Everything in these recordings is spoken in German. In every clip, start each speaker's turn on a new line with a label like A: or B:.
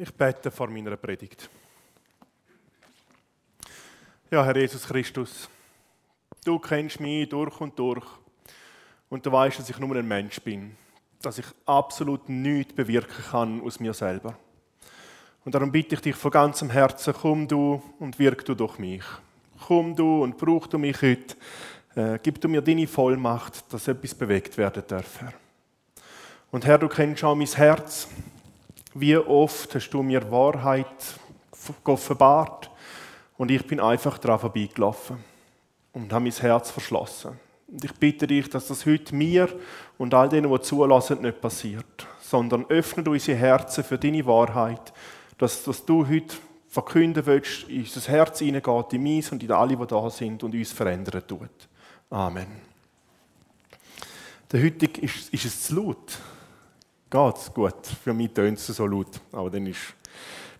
A: Ich bete vor meiner Predigt. Ja, Herr Jesus Christus, du kennst mich durch und durch und du weißt, dass ich nur ein Mensch bin, dass ich absolut nichts bewirken kann aus mir selber. Und darum bitte ich dich von ganzem Herzen, komm du und wirk du durch mich. Komm du und brauch du mich heute. Äh, gib du mir deine Vollmacht, dass etwas bewegt werden darf, Herr. Und Herr, du kennst auch mein Herz. Wie oft hast du mir Wahrheit offenbart und ich bin einfach daran vorbeigelaufen und habe mein Herz verschlossen. Und ich bitte dich, dass das heute mir und all denen, die zulassen, nicht passiert, sondern öffne unsere Herzen für deine Wahrheit, dass, dass du heute verkünden willst, in unser Herz hineingeht, in mich und in alle, die da sind und uns verändern tut. Amen. Der heutige ist, ist es zu laut. Geht's gut. Für mich tönt es so laut. Aber dann ist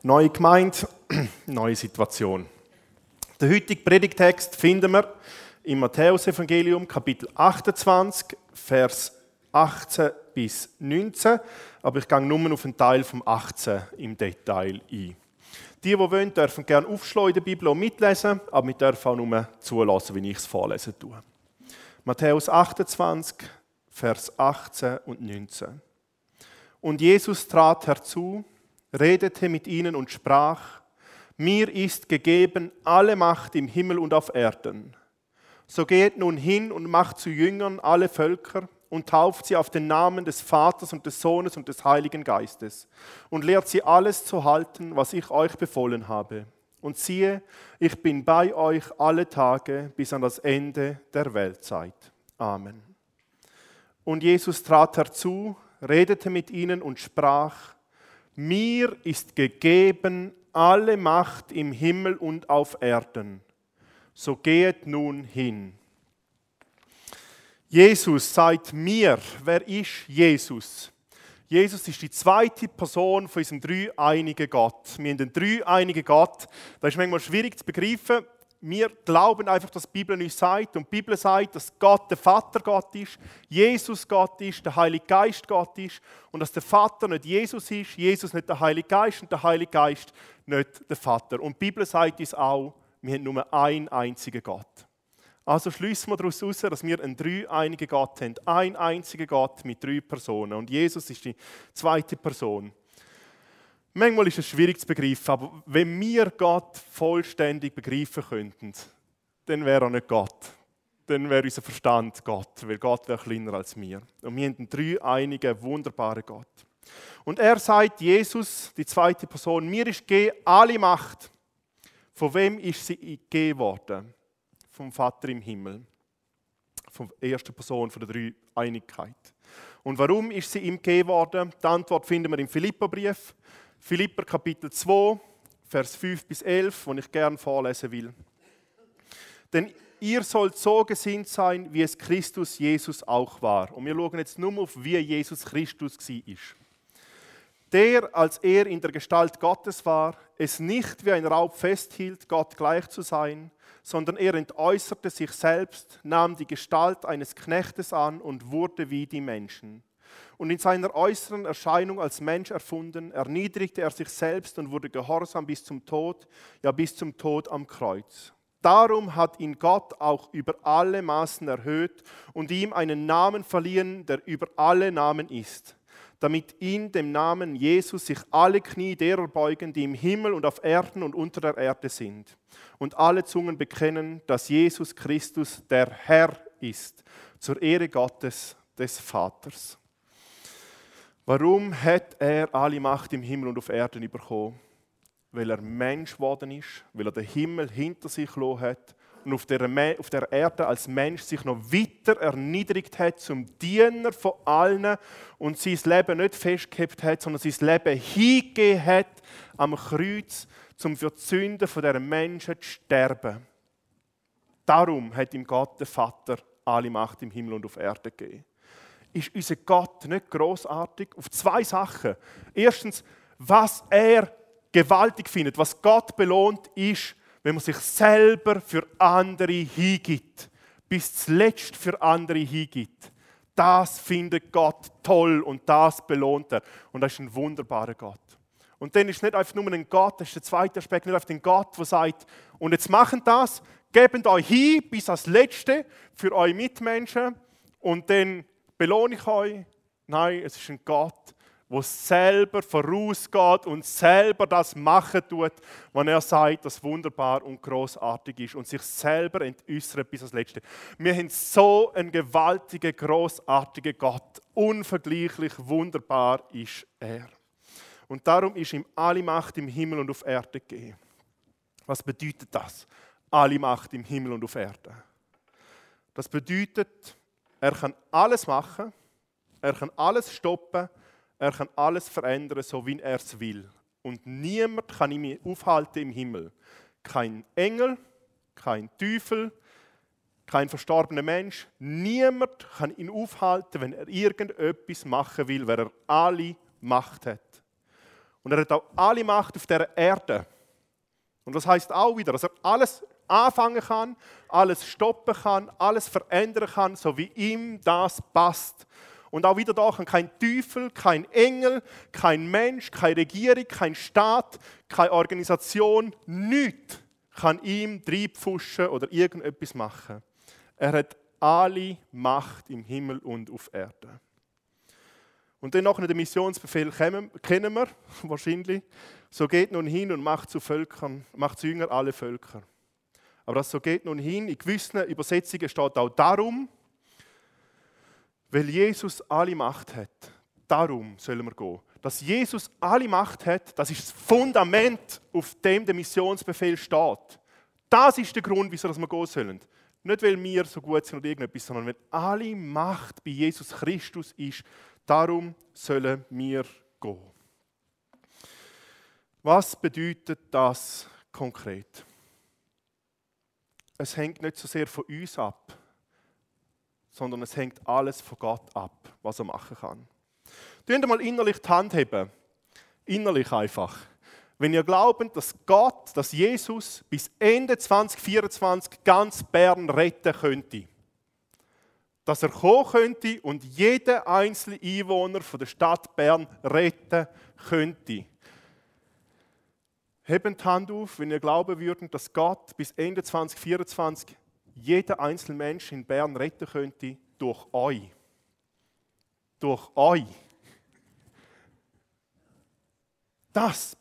A: neue Gemeinde, neue Situation. Den heutigen Predigtext finden wir im Matthäusevangelium, Kapitel 28, Vers 18 bis 19. Aber ich gehe nur auf einen Teil vom 18 im Detail ein. Die, die wollen, dürfen gerne aufschlagen in der Bibel und mitlesen, aber wir dürfen auch nur zulassen, wenn ich es vorlesen tue. Matthäus 28, Vers 18 und 19. Und Jesus trat herzu, redete mit ihnen und sprach, mir ist gegeben alle Macht im Himmel und auf Erden. So geht nun hin und macht zu Jüngern alle Völker und tauft sie auf den Namen des Vaters und des Sohnes und des Heiligen Geistes und lehrt sie alles zu halten, was ich euch befohlen habe. Und siehe, ich bin bei euch alle Tage bis an das Ende der Weltzeit. Amen. Und Jesus trat herzu, redete mit ihnen und sprach, mir ist gegeben alle Macht im Himmel und auf Erden. So geht nun hin. Jesus sagt mir, wer ist Jesus? Jesus ist die zweite Person von unserem dreieinigen Gott. Wir haben einen dreieinigen Gott. Das ist manchmal schwierig zu begreifen wir glauben einfach, dass die Bibel uns sagt. Und die Bibel sagt, dass Gott der Vater Gott ist, Jesus Gott ist, der Heilige Geist Gott ist. Und dass der Vater nicht Jesus ist, Jesus nicht der Heilige Geist und der Heilige Geist nicht der Vater. Und die Bibel sagt uns auch, wir haben nur einen einzigen Gott. Also schließen wir daraus heraus, dass wir einen dreieinigen Gott haben. Ein einziger Gott mit drei Personen. Und Jesus ist die zweite Person. Manchmal ist es schwierig zu begreifen, aber wenn wir Gott vollständig begreifen könnten, dann wäre er nicht Gott. Dann wäre unser Verstand Gott, weil Gott wäre kleiner als wir. Und wir haben einen dreieinigen, wunderbaren Gott. Und er sagt, Jesus, die zweite Person, mir ist alle Macht. Von wem ist sie gegeben worden? Vom Vater im Himmel. Der ersten Person von der Dreieinigkeit. Und warum ist sie ihm gegeben worden? Die Antwort finden wir im Philipperbrief. Philipper Kapitel 2, Vers 5 bis 11, wo ich gern vorlesen will. Denn ihr sollt so gesinnt sein, wie es Christus Jesus auch war. Und wir schauen jetzt nur auf, wie Jesus Christus war. Der, als er in der Gestalt Gottes war, es nicht wie ein Raub festhielt, Gott gleich zu sein, sondern er entäußerte sich selbst, nahm die Gestalt eines Knechtes an und wurde wie die Menschen und in seiner äußeren Erscheinung als Mensch erfunden, erniedrigte er sich selbst und wurde gehorsam bis zum Tod, ja bis zum Tod am Kreuz. Darum hat ihn Gott auch über alle Maßen erhöht und ihm einen Namen verliehen, der über alle Namen ist, damit in dem Namen Jesus sich alle Knie derer beugen, die im Himmel und auf Erden und unter der Erde sind, und alle Zungen bekennen, dass Jesus Christus der Herr ist, zur Ehre Gottes des Vaters. Warum hat er alle Macht im Himmel und auf Erden bekommen? Weil er Mensch geworden ist, weil er den Himmel hinter sich gelassen hat und auf der, auf der Erde als Mensch sich noch weiter erniedrigt hat zum Diener von allen und sein Leben nicht festgehabt hat, sondern sein Leben hingegeben hat am Kreuz, um für die Sünden dieser Menschen zu sterben. Darum hat ihm Gott, der Vater, alle Macht im Himmel und auf Erde gegeben ist unser Gott nicht großartig? Auf zwei Sachen. Erstens, was er gewaltig findet, was Gott belohnt, ist, wenn man sich selber für andere hingibt, bis zuletzt für andere hingibt. Das findet Gott toll und das belohnt er. Und das ist ein wunderbarer Gott. Und dann ist nicht einfach nur ein Gott, das ist der zweite Aspekt, nicht einfach ein Gott, der sagt, und jetzt machen das, gebt euch hin bis als Letzte für eure Mitmenschen und dann belohne ich euch. Nein, es ist ein Gott, der selber vorausgeht und selber das machen tut, wenn er sagt, dass wunderbar und großartig ist und sich selber entäußert bis als Letzte. Wir haben so einen gewaltigen, großartigen Gott. Unvergleichlich wunderbar ist er. Und darum ist ihm alle Macht im Himmel und auf Erde gegeben. Was bedeutet das? Alle Macht im Himmel und auf Erde. Das bedeutet, er kann alles machen, er kann alles stoppen, er kann alles verändern, so wie er es will. Und niemand kann ihn aufhalten im Himmel. Kein Engel, kein Teufel, kein verstorbener Mensch. Niemand kann ihn aufhalten, wenn er irgendetwas machen will, weil er alle Macht hat. Und er hat auch alle Macht auf der Erde. Und das heißt auch wieder, dass er alles anfangen kann, alles stoppen kann, alles verändern kann, so wie ihm das passt. Und auch wieder da kann kein Teufel, kein Engel, kein Mensch, keine Regierung, kein Staat, keine Organisation, nichts kann ihm dreipfuschen oder irgendetwas machen. Er hat alle Macht im Himmel und auf Erde. Und dann noch den Missionsbefehl kennen wir wahrscheinlich. So geht nun hin und macht zu Völkern, macht zu Jünger alle Völker. Aber das so geht nun hin, in gewissen Übersetzungen steht auch darum, weil Jesus alle Macht hat. Darum sollen wir gehen. Dass Jesus alle Macht hat, das ist das Fundament, auf dem der Missionsbefehl steht. Das ist der Grund, wieso wir gehen sollen. Nicht, weil wir so gut sind oder irgendetwas, sondern weil alle Macht bei Jesus Christus ist. Darum sollen wir gehen. Was bedeutet das konkret? Es hängt nicht so sehr von uns ab, sondern es hängt alles von Gott ab, was er machen kann. Tun mal innerlich die Hand heben. Innerlich einfach. Wenn ihr glaubt, dass Gott, dass Jesus bis Ende 2024 ganz Bern retten könnte, dass er kommen könnte und jeden einzelnen Einwohner von der Stadt Bern retten könnte. Hebt Hand auf, wenn ihr glauben würdet, dass Gott bis Ende 2024 jeder einzelne Mensch in Bern retten könnte durch euch. Durch euch. Das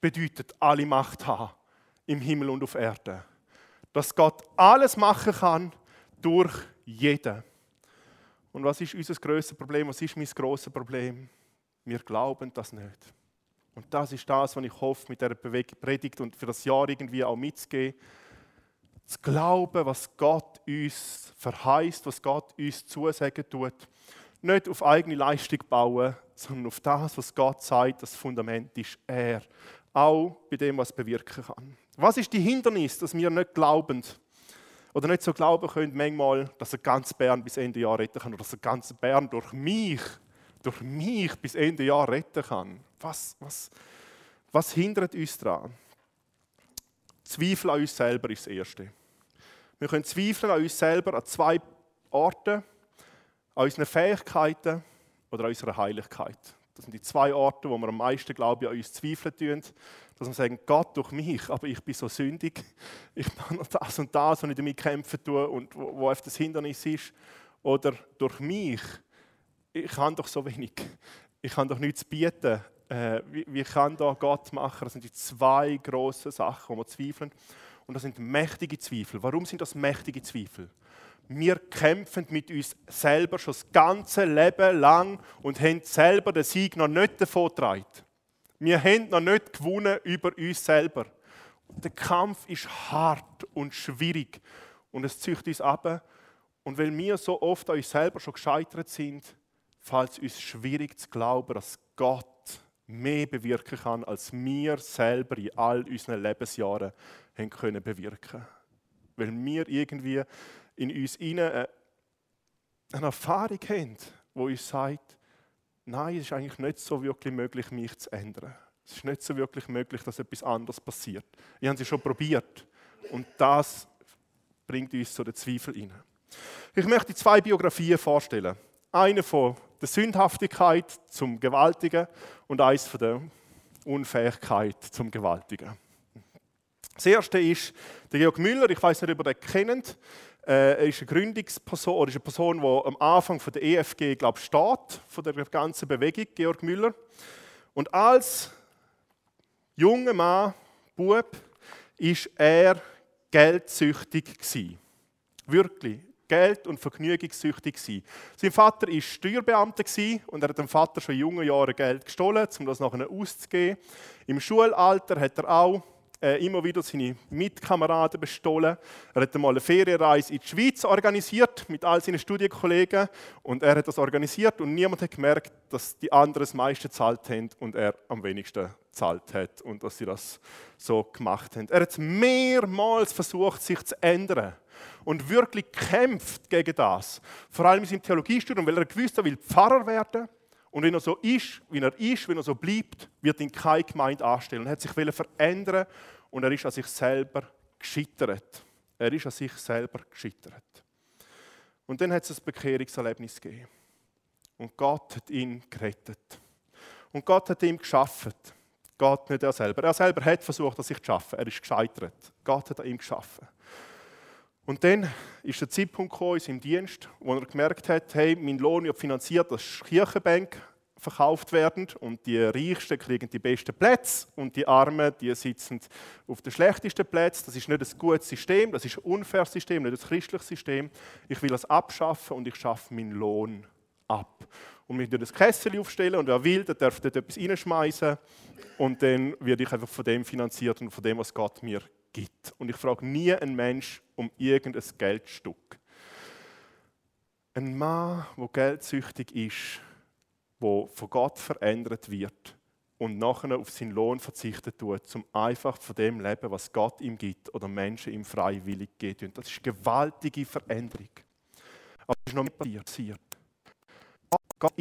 A: bedeutet alle Macht haben im Himmel und auf Erde. Dass Gott alles machen kann durch jeden. Und was ist unser größtes Problem? Was ist mein grosses Problem? Wir glauben das nicht. Und das ist das, was ich hoffe, mit dieser Predigt und für das Jahr irgendwie auch mitzugeben zu glauben, was Gott uns verheißt, was Gott uns zusagen tut. Nicht auf eigene Leistung bauen, sondern auf das, was Gott sagt, das Fundament ist er. Auch bei dem, was bewirken kann. Was ist die Hindernis, dass wir nicht glauben oder nicht so glauben können, manchmal, dass er ganz Bern bis Ende Jahr retten kann oder dass er ganz Bern durch mich, durch mich bis Ende Jahr retten kann? Was, was, was hindert uns daran? Zweifel an uns selber ist das Erste. Wir können zweifeln an uns selber an zwei Orten, an unseren Fähigkeiten oder an unserer Heiligkeit. Das sind die zwei Orte, wo wir am meisten, glaube ich, an uns zweifeln tun. Dass wir sagen, Gott durch mich, aber ich bin so sündig. Ich mache noch das und das, was ich damit kämpfen tue und wo, wo das Hindernis ist. Oder durch mich, ich kann doch so wenig. Ich kann doch nichts bieten. Äh, wie, wie kann da Gott machen? Das sind die zwei grossen Sachen, wo wir zweifeln. Und das sind mächtige Zweifel. Warum sind das mächtige Zweifel? Wir kämpfen mit uns selber schon das ganze Leben lang und haben selber den Sieg noch nicht davongetragen. Wir haben noch nicht gewonnen über uns selber. Der Kampf ist hart und schwierig und es zieht uns ab. Und weil wir so oft an uns selber schon gescheitert sind, fällt es uns schwierig zu glauben, dass Gott mehr bewirken kann, als wir selber in all unseren Lebensjahren haben können bewirken Weil wir irgendwie in uns eine Erfahrung haben, die uns sagt, nein, es ist eigentlich nicht so wirklich möglich, mich zu ändern. Es ist nicht so wirklich möglich, dass etwas anderes passiert. Ich habe es schon probiert. Und das bringt uns so den Zweifel rein. Ich möchte zwei Biografien vorstellen. Eine von der Sündhaftigkeit zum Gewaltigen und eins von der Unfähigkeit zum Gewaltigen. Das erste ist der Georg Müller, ich weiß nicht, ob ihr den kennt. Äh, er ist eine Gründungsperson oder ist eine Person, die am Anfang der EFG glaube steht, von der ganzen Bewegung, Georg Müller. Und als junger Mann, Bub, ist er geldsüchtig gewesen. Wirklich. Geld- und vergnügungssüchtig gewesen. Sein Vater war Steuerbeamter und er hat dem Vater schon in jungen Jahren Geld gestohlen, um das nachher auszugeben. Im Schulalter hat er auch äh, immer wieder seine Mitkameraden bestohlen. Er hat einmal eine Ferienreise in die Schweiz organisiert mit all seinen Studienkollegen und er hat das organisiert und niemand hat gemerkt, dass die anderen das meiste gezahlt haben und er am wenigsten gezahlt hat und dass sie das so gemacht haben. Er hat mehrmals versucht, sich zu ändern und wirklich kämpft gegen das. Vor allem in seinem Theologiestudium, weil er gewusst hat, er will Pfarrer werden und wenn er so ist, wie er ist, wenn er so bleibt, wird ihn keine Gemeinde anstellen. Er hat sich verändern und er ist an sich selber gescheitert. Er ist an sich selber gescheitert. Und dann hat es ein Bekehrungserlebnis gegeben. Und Gott hat ihn gerettet. Und Gott hat ihm geschaffen. Gott nicht er selber. Er selber hat versucht, sich zu schaffen. Er ist gescheitert. Gott hat an ihm geschaffen. Und dann ist der Zeitpunkt gekommen in seinem Dienst, wo er gemerkt hat, hey, mein Lohn wird finanziert, dass Kirchenbank verkauft werden und die Reichsten kriegen die besten Plätze und die Armen, die sitzen auf den schlechtesten Plätzen. Das ist nicht ein gutes System, das ist ein unfaires System, nicht ein christliches System. Ich will das abschaffen und ich schaffe meinen Lohn ab. Und wir das Kessel aufstellen und wer will, der darf dort etwas reinschmeißen und dann werde ich einfach von dem finanziert und von dem, was Gott mir gibt. Und ich frage nie einen Mensch um irgendein Geldstück. Ein Mann, der geldsüchtig ist, der von Gott verändert wird und nachher auf seinen Lohn verzichten tut, um einfach von dem leben, was Gott ihm gibt oder Menschen ihm freiwillig geben. Das ist eine gewaltige Veränderung. Aber es ist noch nicht passiert. Gott